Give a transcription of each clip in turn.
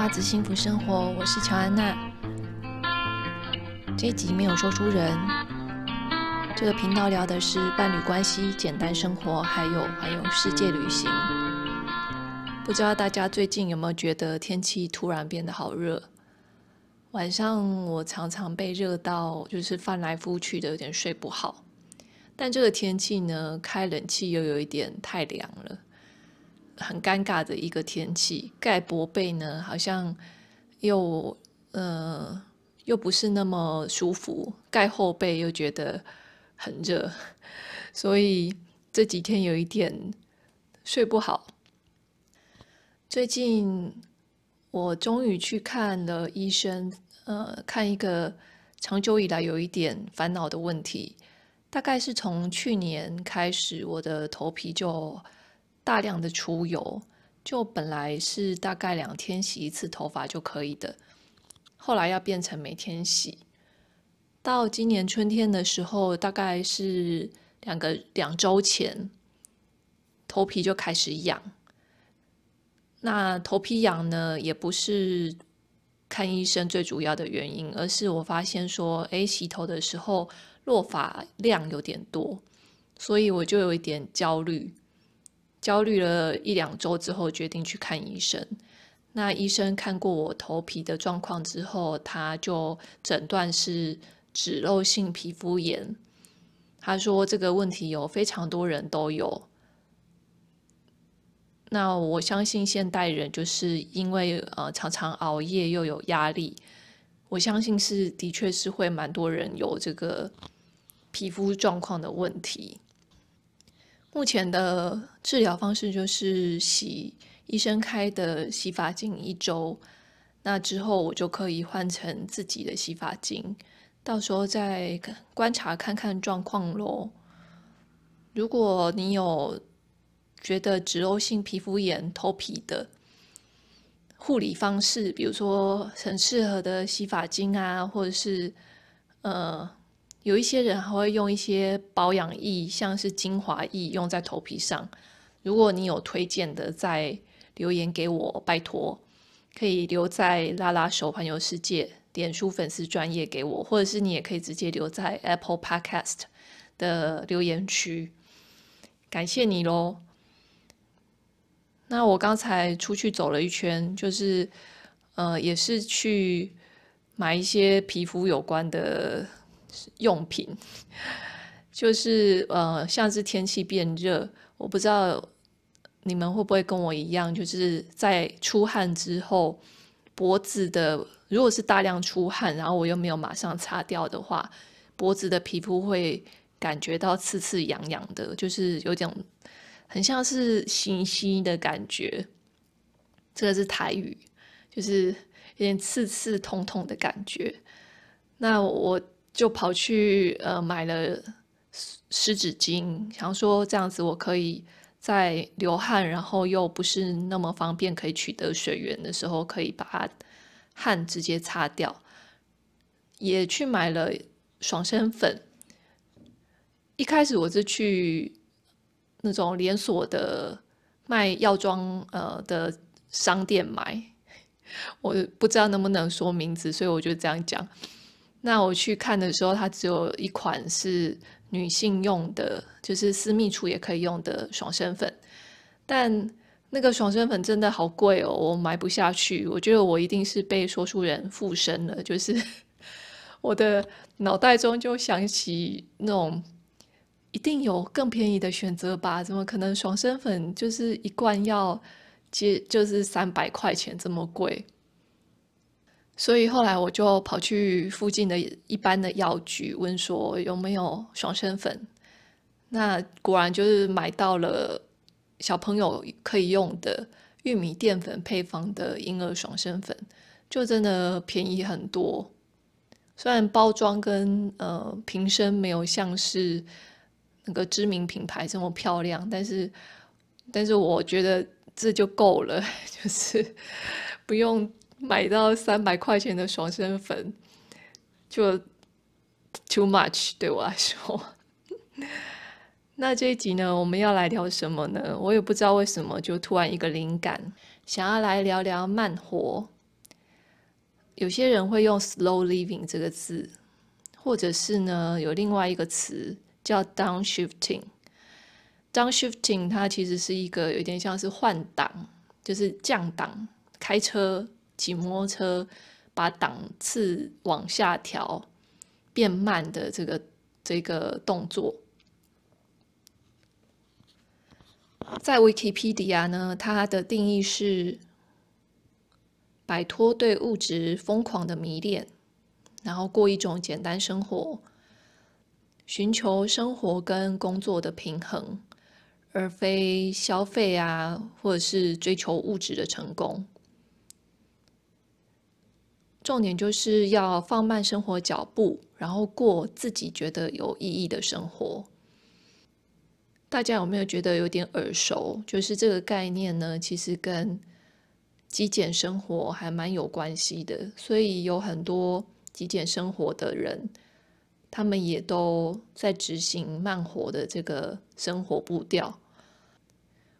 大子幸福生活，我是乔安娜。这一集没有说书人，这个频道聊的是伴侣关系、简单生活，还有环游世界旅行。不知道大家最近有没有觉得天气突然变得好热？晚上我常常被热到，就是翻来覆去的，有点睡不好。但这个天气呢，开冷气又有一点太凉了。很尴尬的一个天气，盖薄被呢，好像又呃又不是那么舒服；盖厚被又觉得很热，所以这几天有一点睡不好。最近我终于去看了医生，呃，看一个长久以来有一点烦恼的问题，大概是从去年开始，我的头皮就。大量的出油，就本来是大概两天洗一次头发就可以的，后来要变成每天洗。到今年春天的时候，大概是两个两周前，头皮就开始痒。那头皮痒呢，也不是看医生最主要的原因，而是我发现说，哎，洗头的时候落发量有点多，所以我就有一点焦虑。焦虑了一两周之后，决定去看医生。那医生看过我头皮的状况之后，他就诊断是脂漏性皮肤炎。他说这个问题有非常多人都有。那我相信现代人就是因为呃常常熬夜又有压力，我相信是的确是会蛮多人有这个皮肤状况的问题。目前的治疗方式就是洗医生开的洗发精一周，那之后我就可以换成自己的洗发精，到时候再观察看看状况咯。如果你有觉得脂漏性皮肤炎头皮的护理方式，比如说很适合的洗发精啊，或者是呃。有一些人还会用一些保养液，像是精华液，用在头皮上。如果你有推荐的，再留言给我，拜托，可以留在拉拉手环游世界脸书粉丝专业给我，或者是你也可以直接留在 Apple Podcast 的留言区。感谢你喽。那我刚才出去走了一圈，就是呃，也是去买一些皮肤有关的。用品 就是呃，像是天气变热，我不知道你们会不会跟我一样，就是在出汗之后，脖子的如果是大量出汗，然后我又没有马上擦掉的话，脖子的皮肤会感觉到刺刺痒痒的，就是有点很像是腥腥的感觉。这个是台语，就是有点刺刺痛痛的感觉。那我。就跑去呃买了湿纸巾，想说这样子我可以在流汗，然后又不是那么方便可以取得水源的时候，可以把它汗直接擦掉。也去买了爽身粉。一开始我是去那种连锁的卖药妆呃的商店买，我不知道能不能说名字，所以我就这样讲。那我去看的时候，它只有一款是女性用的，就是私密处也可以用的爽身粉。但那个爽身粉真的好贵哦，我买不下去。我觉得我一定是被说书人附身了，就是 我的脑袋中就想起那种一定有更便宜的选择吧？怎么可能爽身粉就是一罐要接就是三百块钱这么贵？所以后来我就跑去附近的一般的药局问说有没有爽身粉，那果然就是买到了小朋友可以用的玉米淀粉配方的婴儿爽身粉，就真的便宜很多。虽然包装跟呃瓶身没有像是那个知名品牌这么漂亮，但是但是我觉得这就够了，就是不用。买到三百块钱的爽身粉，就 too much 对我来说。那这一集呢，我们要来聊什么呢？我也不知道为什么，就突然一个灵感，想要来聊聊慢活。有些人会用 “slow living” 这个字，或者是呢，有另外一个词叫 “downshifting”。downshifting 它其实是一个有点像是换挡，就是降档，开车、骑摩托车把档次往下调，变慢的这个这个动作。在 Wikipedia 呢，它的定义是摆脱对物质疯狂的迷恋，然后过一种简单生活，寻求生活跟工作的平衡，而非消费啊，或者是追求物质的成功。重点就是要放慢生活脚步，然后过自己觉得有意义的生活。大家有没有觉得有点耳熟？就是这个概念呢，其实跟极简生活还蛮有关系的。所以有很多极简生活的人，他们也都在执行慢活的这个生活步调。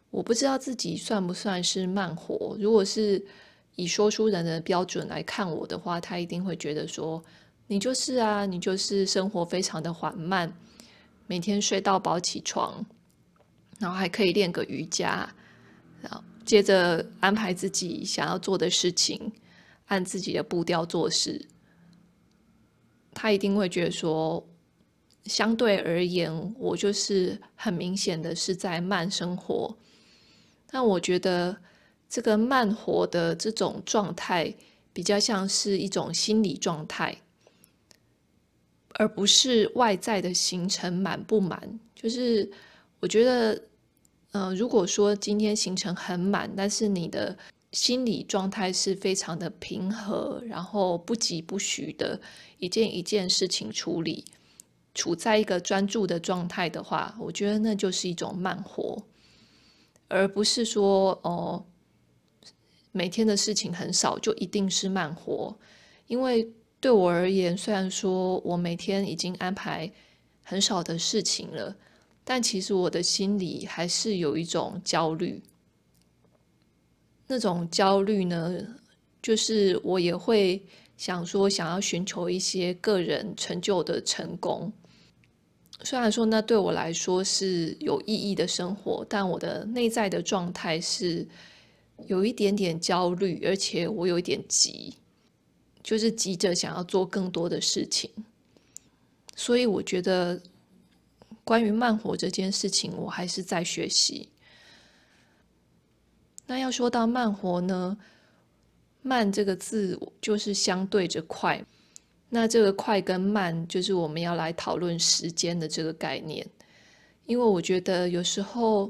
我不知道自己算不算是慢活。如果是以说书人的标准来看我的话，他一定会觉得说：“你就是啊，你就是生活非常的缓慢，每天睡到饱起床。”然后还可以练个瑜伽，然后接着安排自己想要做的事情，按自己的步调做事。他一定会觉得说，相对而言，我就是很明显的是在慢生活。但我觉得这个慢活的这种状态，比较像是一种心理状态，而不是外在的行程满不满。就是我觉得。嗯、如果说今天行程很满，但是你的心理状态是非常的平和，然后不疾不徐的一件一件事情处理，处在一个专注的状态的话，我觉得那就是一种慢活，而不是说哦，每天的事情很少就一定是慢活。因为对我而言，虽然说我每天已经安排很少的事情了。但其实我的心里还是有一种焦虑，那种焦虑呢，就是我也会想说，想要寻求一些个人成就的成功。虽然说那对我来说是有意义的生活，但我的内在的状态是有一点点焦虑，而且我有一点急，就是急着想要做更多的事情。所以我觉得。关于慢活这件事情，我还是在学习。那要说到慢活呢，慢这个字就是相对着快。那这个快跟慢，就是我们要来讨论时间的这个概念。因为我觉得有时候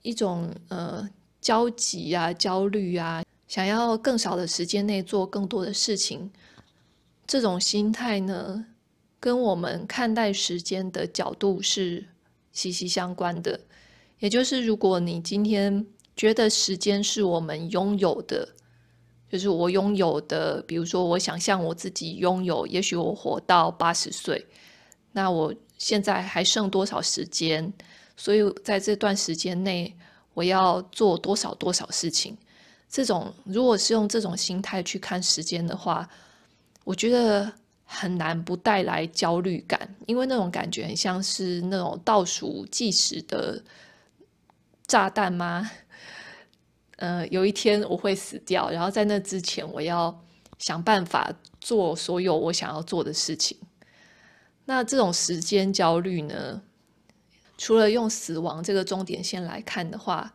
一种呃焦急啊、焦虑啊，想要更少的时间内做更多的事情，这种心态呢，跟我们看待时间的角度是息息相关的，也就是如果你今天觉得时间是我们拥有的，就是我拥有的，比如说我想象我自己拥有，也许我活到八十岁，那我现在还剩多少时间？所以在这段时间内，我要做多少多少事情？这种如果是用这种心态去看时间的话，我觉得。很难不带来焦虑感，因为那种感觉很像是那种倒数计时的炸弹吗？呃，有一天我会死掉，然后在那之前，我要想办法做所有我想要做的事情。那这种时间焦虑呢？除了用死亡这个终点线来看的话，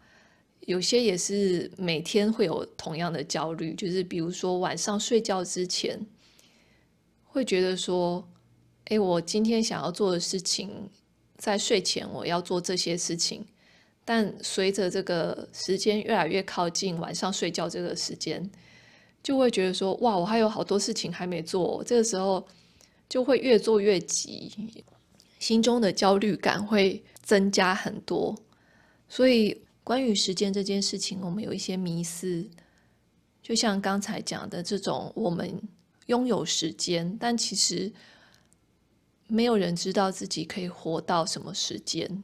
有些也是每天会有同样的焦虑，就是比如说晚上睡觉之前。会觉得说，诶，我今天想要做的事情，在睡前我要做这些事情，但随着这个时间越来越靠近晚上睡觉这个时间，就会觉得说，哇，我还有好多事情还没做，这个时候就会越做越急，心中的焦虑感会增加很多。所以，关于时间这件事情，我们有一些迷思，就像刚才讲的这种，我们。拥有时间，但其实没有人知道自己可以活到什么时间。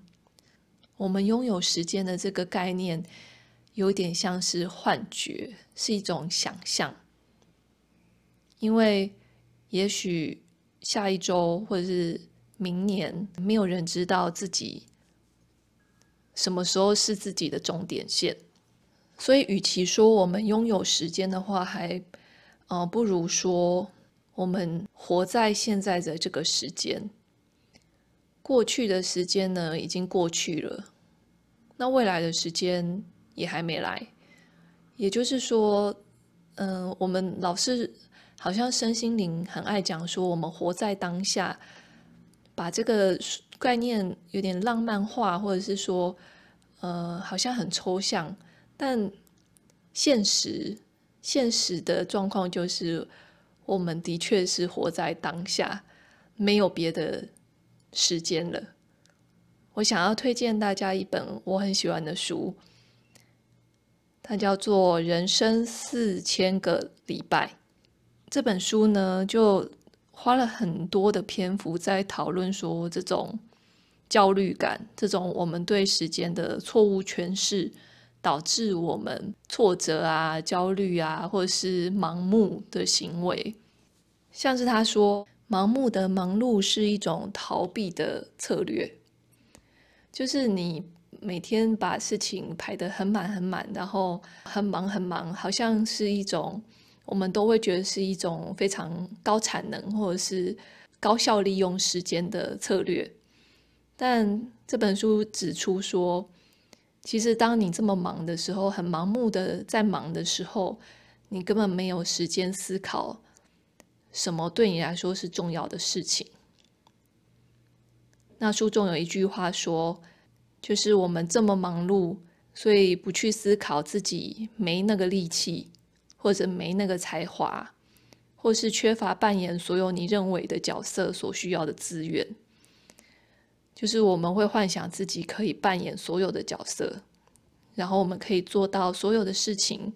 我们拥有时间的这个概念，有点像是幻觉，是一种想象。因为也许下一周或者是明年，没有人知道自己什么时候是自己的终点线。所以，与其说我们拥有时间的话，还呃不如说我们活在现在的这个时间。过去的时间呢，已经过去了，那未来的时间也还没来。也就是说，嗯、我们老是好像身心灵很爱讲说，我们活在当下，把这个概念有点浪漫化，或者是说，呃，好像很抽象。但现实，现实的状况就是，我们的确是活在当下，没有别的。时间了，我想要推荐大家一本我很喜欢的书，它叫做《人生四千个礼拜》。这本书呢，就花了很多的篇幅在讨论说，这种焦虑感，这种我们对时间的错误诠释，导致我们挫折啊、焦虑啊，或者是盲目的行为，像是他说。盲目的忙碌是一种逃避的策略，就是你每天把事情排得很满很满，然后很忙很忙，好像是一种我们都会觉得是一种非常高产能或者是高效利用时间的策略。但这本书指出说，其实当你这么忙的时候，很盲目的在忙的时候，你根本没有时间思考。什么对你来说是重要的事情？那书中有一句话说，就是我们这么忙碌，所以不去思考自己没那个力气，或者没那个才华，或是缺乏扮演所有你认为的角色所需要的资源。就是我们会幻想自己可以扮演所有的角色，然后我们可以做到所有的事情。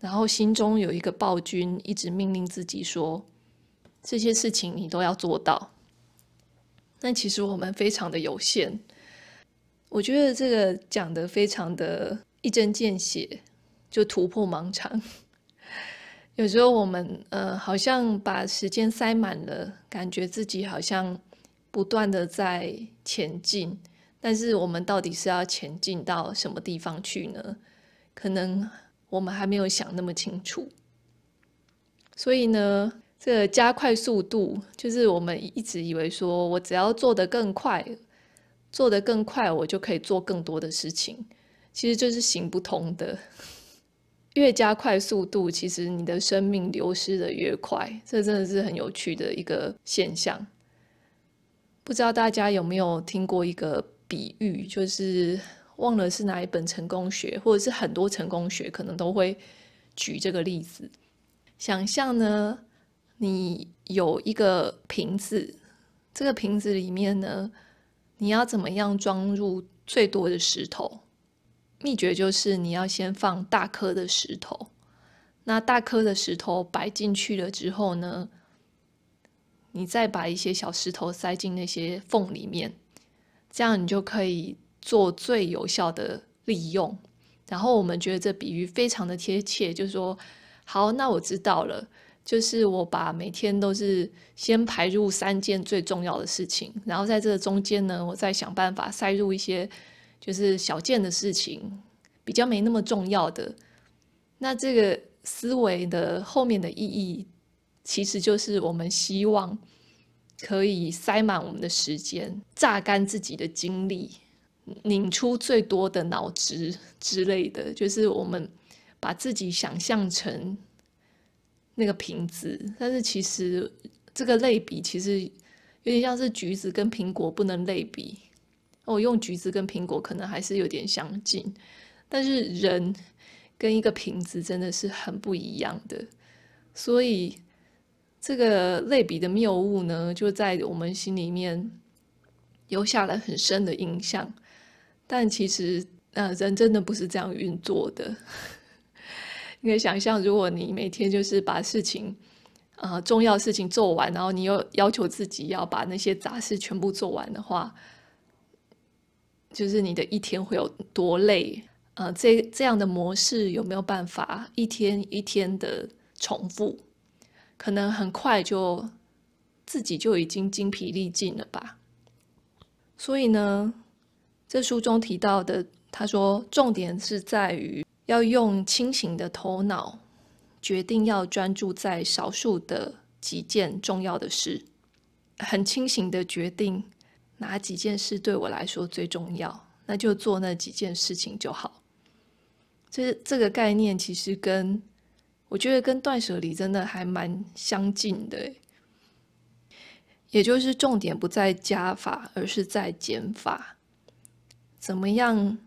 然后心中有一个暴君，一直命令自己说：“这些事情你都要做到。”但其实我们非常的有限。我觉得这个讲的非常的一针见血，就突破盲肠。有时候我们呃，好像把时间塞满了，感觉自己好像不断的在前进，但是我们到底是要前进到什么地方去呢？可能。我们还没有想那么清楚，所以呢，这个加快速度，就是我们一直以为说，我只要做得更快，做得更快，我就可以做更多的事情，其实这是行不通的。越加快速度，其实你的生命流失的越快，这真的是很有趣的一个现象。不知道大家有没有听过一个比喻，就是。忘了是哪一本成功学，或者是很多成功学可能都会举这个例子。想象呢，你有一个瓶子，这个瓶子里面呢，你要怎么样装入最多的石头？秘诀就是你要先放大颗的石头，那大颗的石头摆进去了之后呢，你再把一些小石头塞进那些缝里面，这样你就可以。做最有效的利用，然后我们觉得这比喻非常的贴切，就是说，好，那我知道了，就是我把每天都是先排入三件最重要的事情，然后在这个中间呢，我再想办法塞入一些就是小件的事情，比较没那么重要的。那这个思维的后面的意义，其实就是我们希望可以塞满我们的时间，榨干自己的精力。拧出最多的脑汁之类的，就是我们把自己想象成那个瓶子，但是其实这个类比其实有点像是橘子跟苹果不能类比。我用橘子跟苹果可能还是有点相近，但是人跟一个瓶子真的是很不一样的。所以这个类比的谬误呢，就在我们心里面留下了很深的印象。但其实，呃，人真的不是这样运作的。你可以想象，如果你每天就是把事情，啊、呃，重要事情做完，然后你又要求自己要把那些杂事全部做完的话，就是你的一天会有多累？呃，这这样的模式有没有办法一天一天的重复？可能很快就自己就已经精疲力尽了吧。所以呢，这书中提到的，他说重点是在于要用清醒的头脑，决定要专注在少数的几件重要的事，很清醒的决定哪几件事对我来说最重要，那就做那几件事情就好。这这个概念其实跟我觉得跟断舍离真的还蛮相近的，也就是重点不在加法，而是在减法。怎么样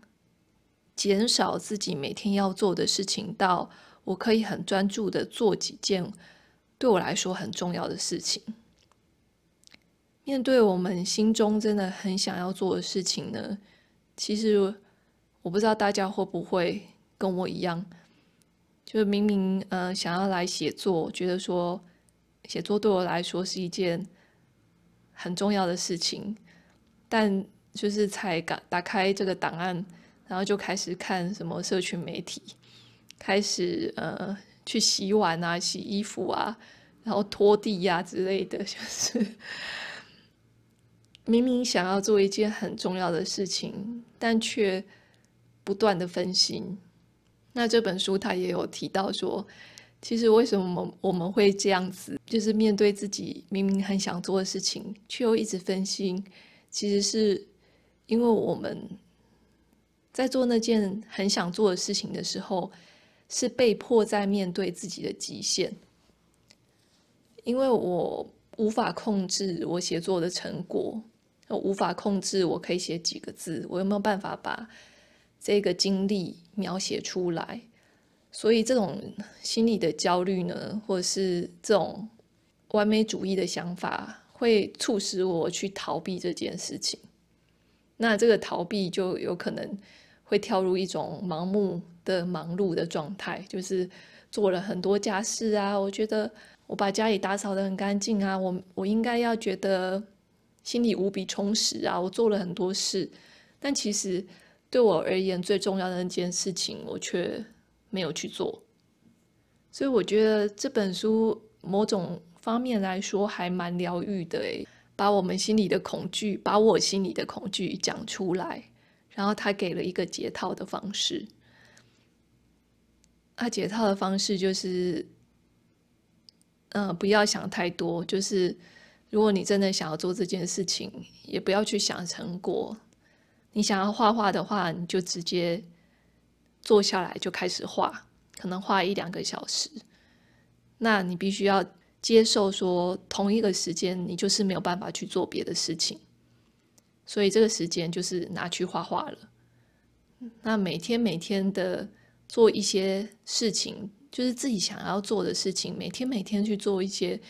减少自己每天要做的事情，到我可以很专注的做几件对我来说很重要的事情。面对我们心中真的很想要做的事情呢，其实我不知道大家会不会跟我一样。就明明呃想要来写作，觉得说写作对我来说是一件很重要的事情，但就是才打打开这个档案，然后就开始看什么社群媒体，开始呃去洗碗啊、洗衣服啊，然后拖地呀、啊、之类的，就是明明想要做一件很重要的事情，但却不断的分心。那这本书他也有提到说，其实为什么我们我们会这样子，就是面对自己明明很想做的事情，却又一直分心，其实是因为我们在做那件很想做的事情的时候，是被迫在面对自己的极限，因为我无法控制我写作的成果，我无法控制我可以写几个字，我有没有办法把这个经历描写出来，所以这种心理的焦虑呢，或者是这种完美主义的想法，会促使我去逃避这件事情。那这个逃避就有可能会跳入一种盲目的忙碌的状态，就是做了很多家事啊，我觉得我把家里打扫得很干净啊，我我应该要觉得心里无比充实啊，我做了很多事，但其实。对我而言，最重要的那件事情，我却没有去做。所以我觉得这本书某种方面来说还蛮疗愈的，诶，把我们心里的恐惧，把我心里的恐惧讲出来，然后他给了一个解套的方式。他解套的方式就是，嗯，不要想太多，就是如果你真的想要做这件事情，也不要去想成果。你想要画画的话，你就直接坐下来就开始画，可能画一两个小时。那你必须要接受说，同一个时间你就是没有办法去做别的事情，所以这个时间就是拿去画画了。那每天每天的做一些事情，就是自己想要做的事情，每天每天去做一些，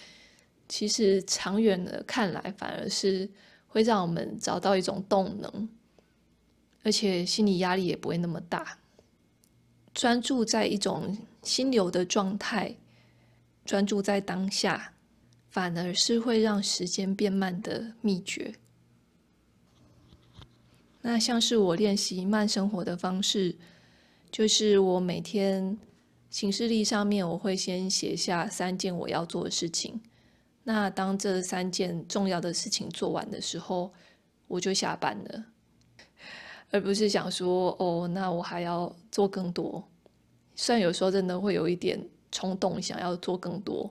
其实长远的看来，反而是会让我们找到一种动能。而且心理压力也不会那么大，专注在一种心流的状态，专注在当下，反而是会让时间变慢的秘诀。那像是我练习慢生活的方式，就是我每天行事历上面我会先写下三件我要做的事情。那当这三件重要的事情做完的时候，我就下班了。而不是想说哦，那我还要做更多。虽然有时候真的会有一点冲动，想要做更多。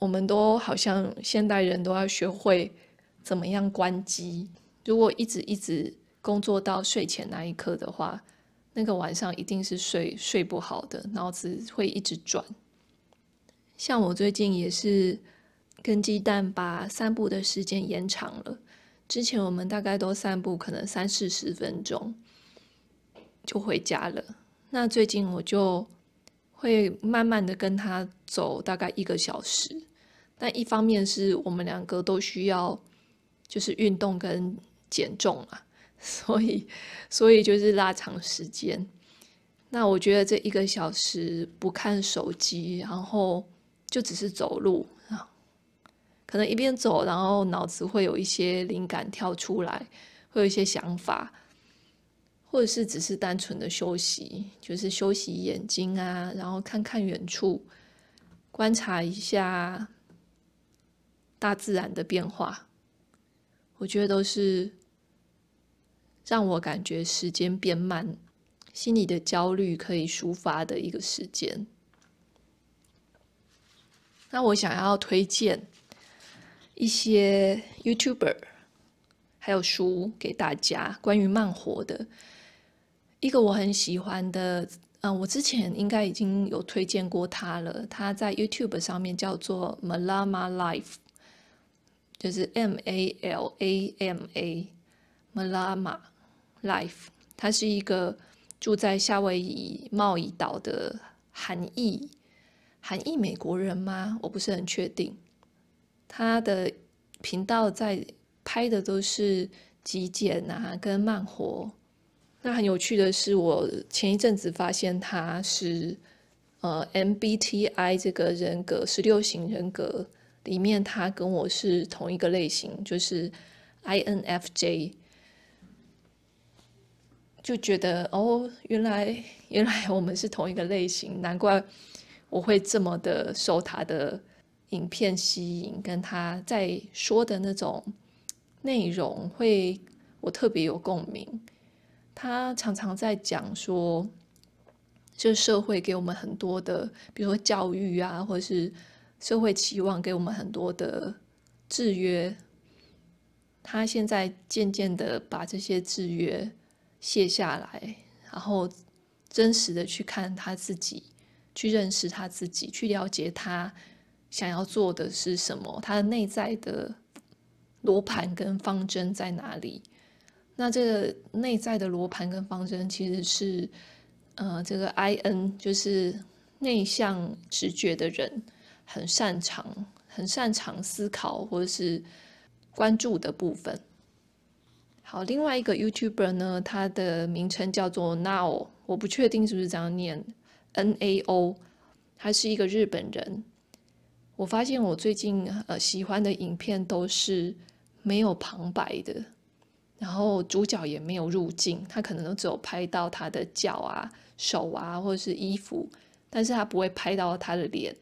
我们都好像现代人都要学会怎么样关机。如果一直一直工作到睡前那一刻的话，那个晚上一定是睡睡不好的，脑子会一直转。像我最近也是跟鸡蛋把散步的时间延长了。之前我们大概都散步，可能三四十分钟就回家了。那最近我就会慢慢的跟他走，大概一个小时。但一方面是我们两个都需要就是运动跟减重啊，所以所以就是拉长时间。那我觉得这一个小时不看手机，然后就只是走路。可能一边走，然后脑子会有一些灵感跳出来，会有一些想法，或者是只是单纯的休息，就是休息眼睛啊，然后看看远处，观察一下大自然的变化，我觉得都是让我感觉时间变慢，心里的焦虑可以抒发的一个时间。那我想要推荐一些 YouTuber，还有书给大家，关于慢活的。一个我很喜欢的，嗯，我之前应该已经有推荐过他了。他在 YouTube 上面叫做 Malama Life，就是 M A L A M A Malama Life。他是一个住在夏威夷茂宜岛的韩裔。韩裔美国人吗？我不是很确定。他的频道在拍的都是极简啊，跟慢活。那很有趣的是，我前一阵子发现他是呃 MBTI 这个人格十六型人格里面，他跟我是同一个类型，就是 INFJ。就觉得哦，原来原来我们是同一个类型，难怪。我会这么的受他的影片吸引，跟他在说的那种内容会我特别有共鸣。他常常在讲说，这社会给我们很多的，比如说教育啊，或者是社会期望给我们很多的制约。他现在渐渐的把这些制约卸下来，然后真实的去看他自己。去认识他自己，去了解他想要做的是什么，他的内在的罗盘跟方针在哪里？那这个内在的罗盘跟方针其实是，呃，这个 IN 就是内向直觉的人，很擅长、很擅长思考或者是关注的部分。好，另外一个 YouTuber 呢，他的名称叫做 Nao，我不确定是不是这样念。N A O，他是一个日本人。我发现我最近呃喜欢的影片都是没有旁白的，然后主角也没有入镜，他可能都只有拍到他的脚啊、手啊或者是衣服，但是他不会拍到他的脸。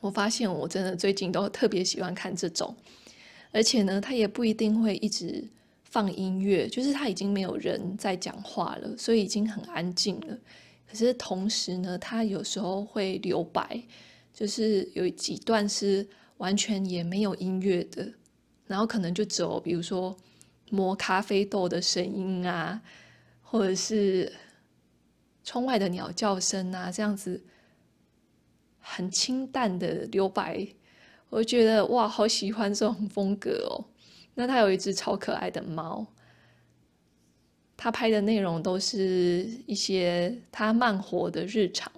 我发现我真的最近都特别喜欢看这种，而且呢，他也不一定会一直放音乐，就是他已经没有人在讲话了，所以已经很安静了。可是同时呢，他有时候会留白，就是有几段是完全也没有音乐的，然后可能就只有比如说磨咖啡豆的声音啊，或者是窗外的鸟叫声啊，这样子很清淡的留白，我觉得哇，好喜欢这种风格哦。那他有一只超可爱的猫。他拍的内容都是一些他慢活的日常，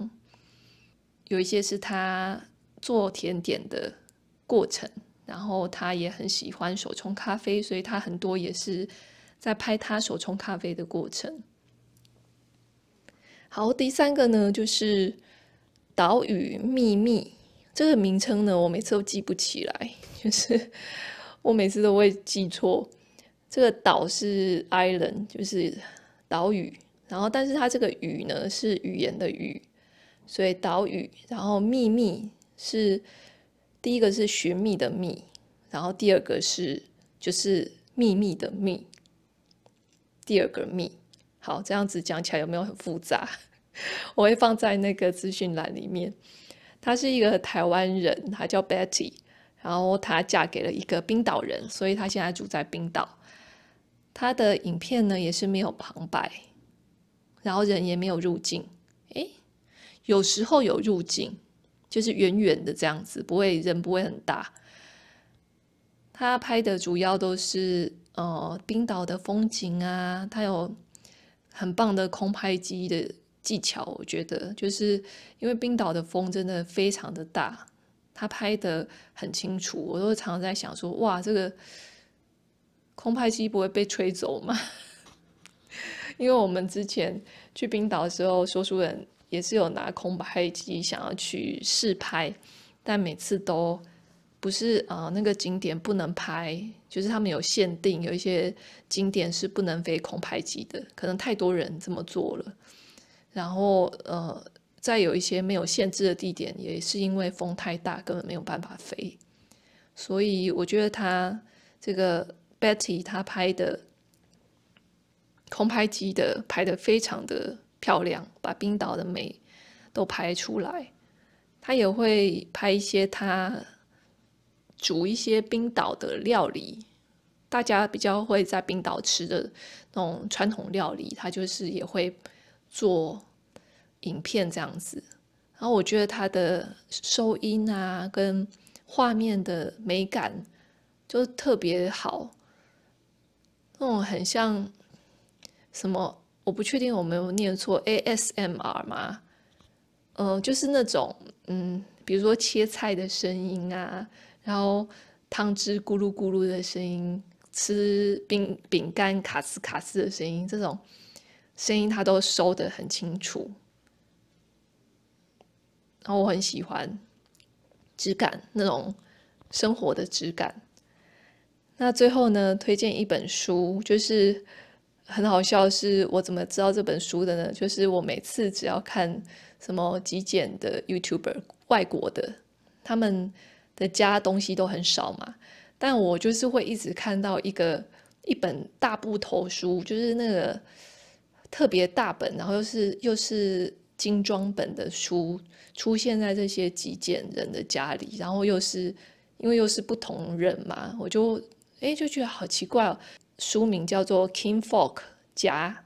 有一些是他做甜点的过程，然后他也很喜欢手冲咖啡，所以他很多也是在拍他手冲咖啡的过程。好，第三个呢，就是岛屿秘密这个名称呢，我每次都记不起来，就是 我每次都会记错。这个岛是 island，就是岛屿，然后但是它这个语呢是语言的语，所以岛屿。然后秘密是第一个是寻觅的觅，然后第二个是就是秘密的秘，第二个秘。好，这样子讲起来有没有很复杂？我会放在那个资讯栏里面。她是一个台湾人，她叫 Betty，然后她嫁给了一个冰岛人，所以她现在住在冰岛。他的影片呢也是没有旁白，然后人也没有入镜，诶，有时候有入镜，就是远远的这样子，不会人不会很大。他拍的主要都是呃冰岛的风景啊，他有很棒的空拍机的技巧，我觉得就是因为冰岛的风真的非常的大，他拍得很清楚，我都常常在想说，哇，这个。空拍机不会被吹走吗？因为我们之前去冰岛的时候，说书人也是有拿空拍机想要去试拍，但每次都不是啊、那个景点不能拍，就是他们有限定，有一些景点是不能飞空拍机的，可能太多人这么做了。然后呃，在有一些没有限制的地点，也是因为风太大，根本没有办法飞。所以我觉得他这个 Betty 他拍的空拍机的拍的非常的漂亮，把冰岛的美都拍出来。他也会拍一些他煮一些冰岛的料理，大家比较会在冰岛吃的那种传统料理，他就是也会做影片这样子。然后我觉得他的收音啊，跟画面的美感就特别好，那种很像什么，我不确定我没有念错，ASMR 吗？嗯、呃，就是那种嗯，比如说切菜的声音啊，然后汤汁咕噜咕噜的声音，吃饼饼干卡斯卡斯的声音，这种声音它都收得很清楚，然后我很喜欢质感那种生活的质感。那最后呢，推荐一本书，就是很好笑，是我怎么知道这本书的呢？就是我每次只要看。什么极简的 YouTuber，外国的，他们的家东西都很少嘛，但我就是会一直看到一个一本大部头书，就是那个特别大本，然后又是又是精装本的书，出现在这些极简人的家里，然后又是因为又是不同人嘛，我就哎就觉得好奇怪哦。书名叫做 King Folk 夹。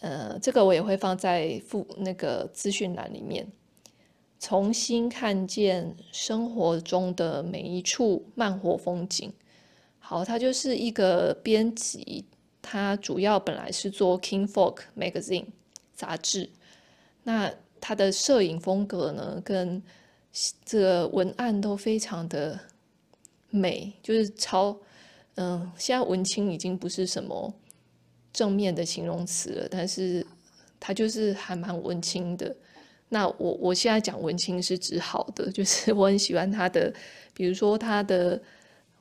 呃，这个我也会放在附那个资讯栏里面，重新看见生活中的每一处慢活风景。好，他就是一个编辑，他主要本来是做 King Folk Magazine 杂志，那他的摄影风格呢，跟这个文案都非常的美，就是超，嗯、现在文青已经不是什么。正面的形容词了，但是他就是还蛮文青的。那我我现在讲文青是指好的，就是我很喜欢他的，比如说他的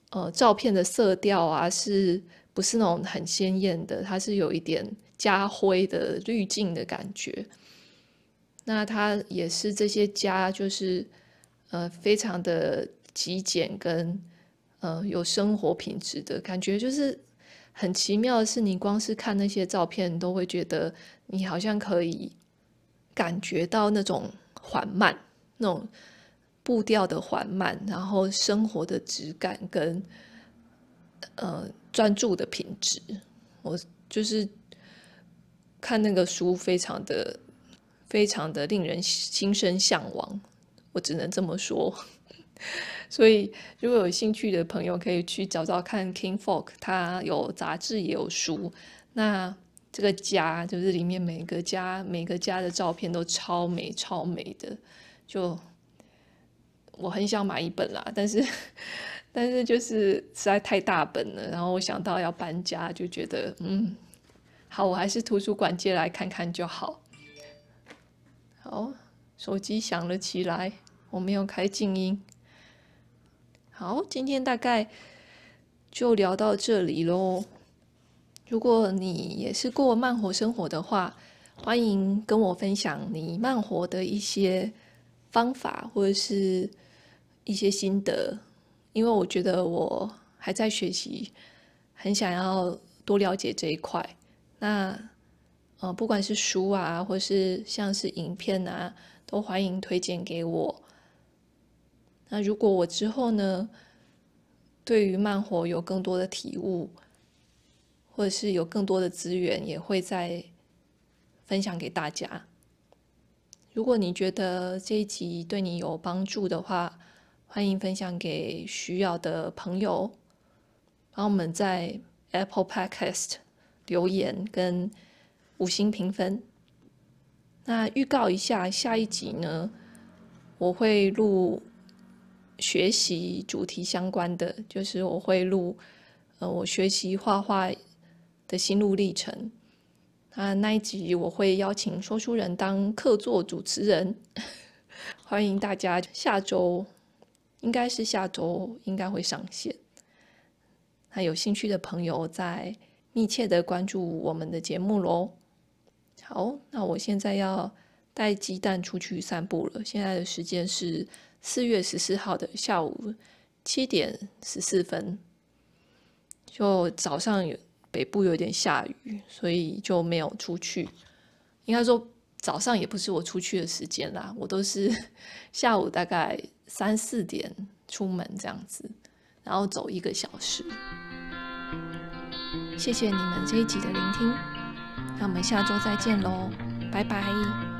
呃照片的色调啊，是不是那种很鲜艳的？它是有一点家徽的滤镜的感觉。那他也是这些家，就是呃非常的极简跟呃有生活品质的感觉，就是。很奇妙的是，你光是看那些照片，都会觉得你好像可以感觉到那种缓慢、那种步调的缓慢，然后生活的质感跟呃专注的品质。我就是看那个书，非常的、非常的令人心生向往。我只能这么说。所以，如果有兴趣的朋友，可以去找找看 King Folk 它有杂志也有书。那这个家就是里面每个家每个家的照片都超美超美的，就我很想买一本啦，但是但是就是实在太大本了。然后我想到要搬家，就觉得嗯，好，我还是图书馆借来看看就好。好，手机响了起来，我没有开静音。好，今天大概就聊到这里喽。如果你也是过慢活生活的话，欢迎跟我分享你慢活的一些方法或者是一些心得，因为我觉得我还在学习，很想要多了解这一块。那呃，不管是书啊，或是像是影片啊，都欢迎推荐给我。那如果我之后呢，对于慢活有更多的体悟，或者是有更多的资源，也会再分享给大家。如果你觉得这一集对你有帮助的话，欢迎分享给需要的朋友，帮我们在 Apple Podcast 留言跟五星评分。那预告一下，下一集呢，我会录。学习主题相关的，就是我会录，呃，我学习画画的心路历程。那，那一集我会邀请说书人当客座主持人，欢迎大家下周，应该是下周应该会上线。那有兴趣的朋友再密切的关注我们的节目喽。好，那我现在要带鸡蛋出去散步了。现在的时间是四月十四号的下午七点十四分。就早上有北部有点下雨，所以就没有出去。应该说早上也不是我出去的时间啦，我都是 下午大概三四点出门这样子，然后走一个小时。谢谢你们这一集的聆听，那我们下周再见喽，拜拜。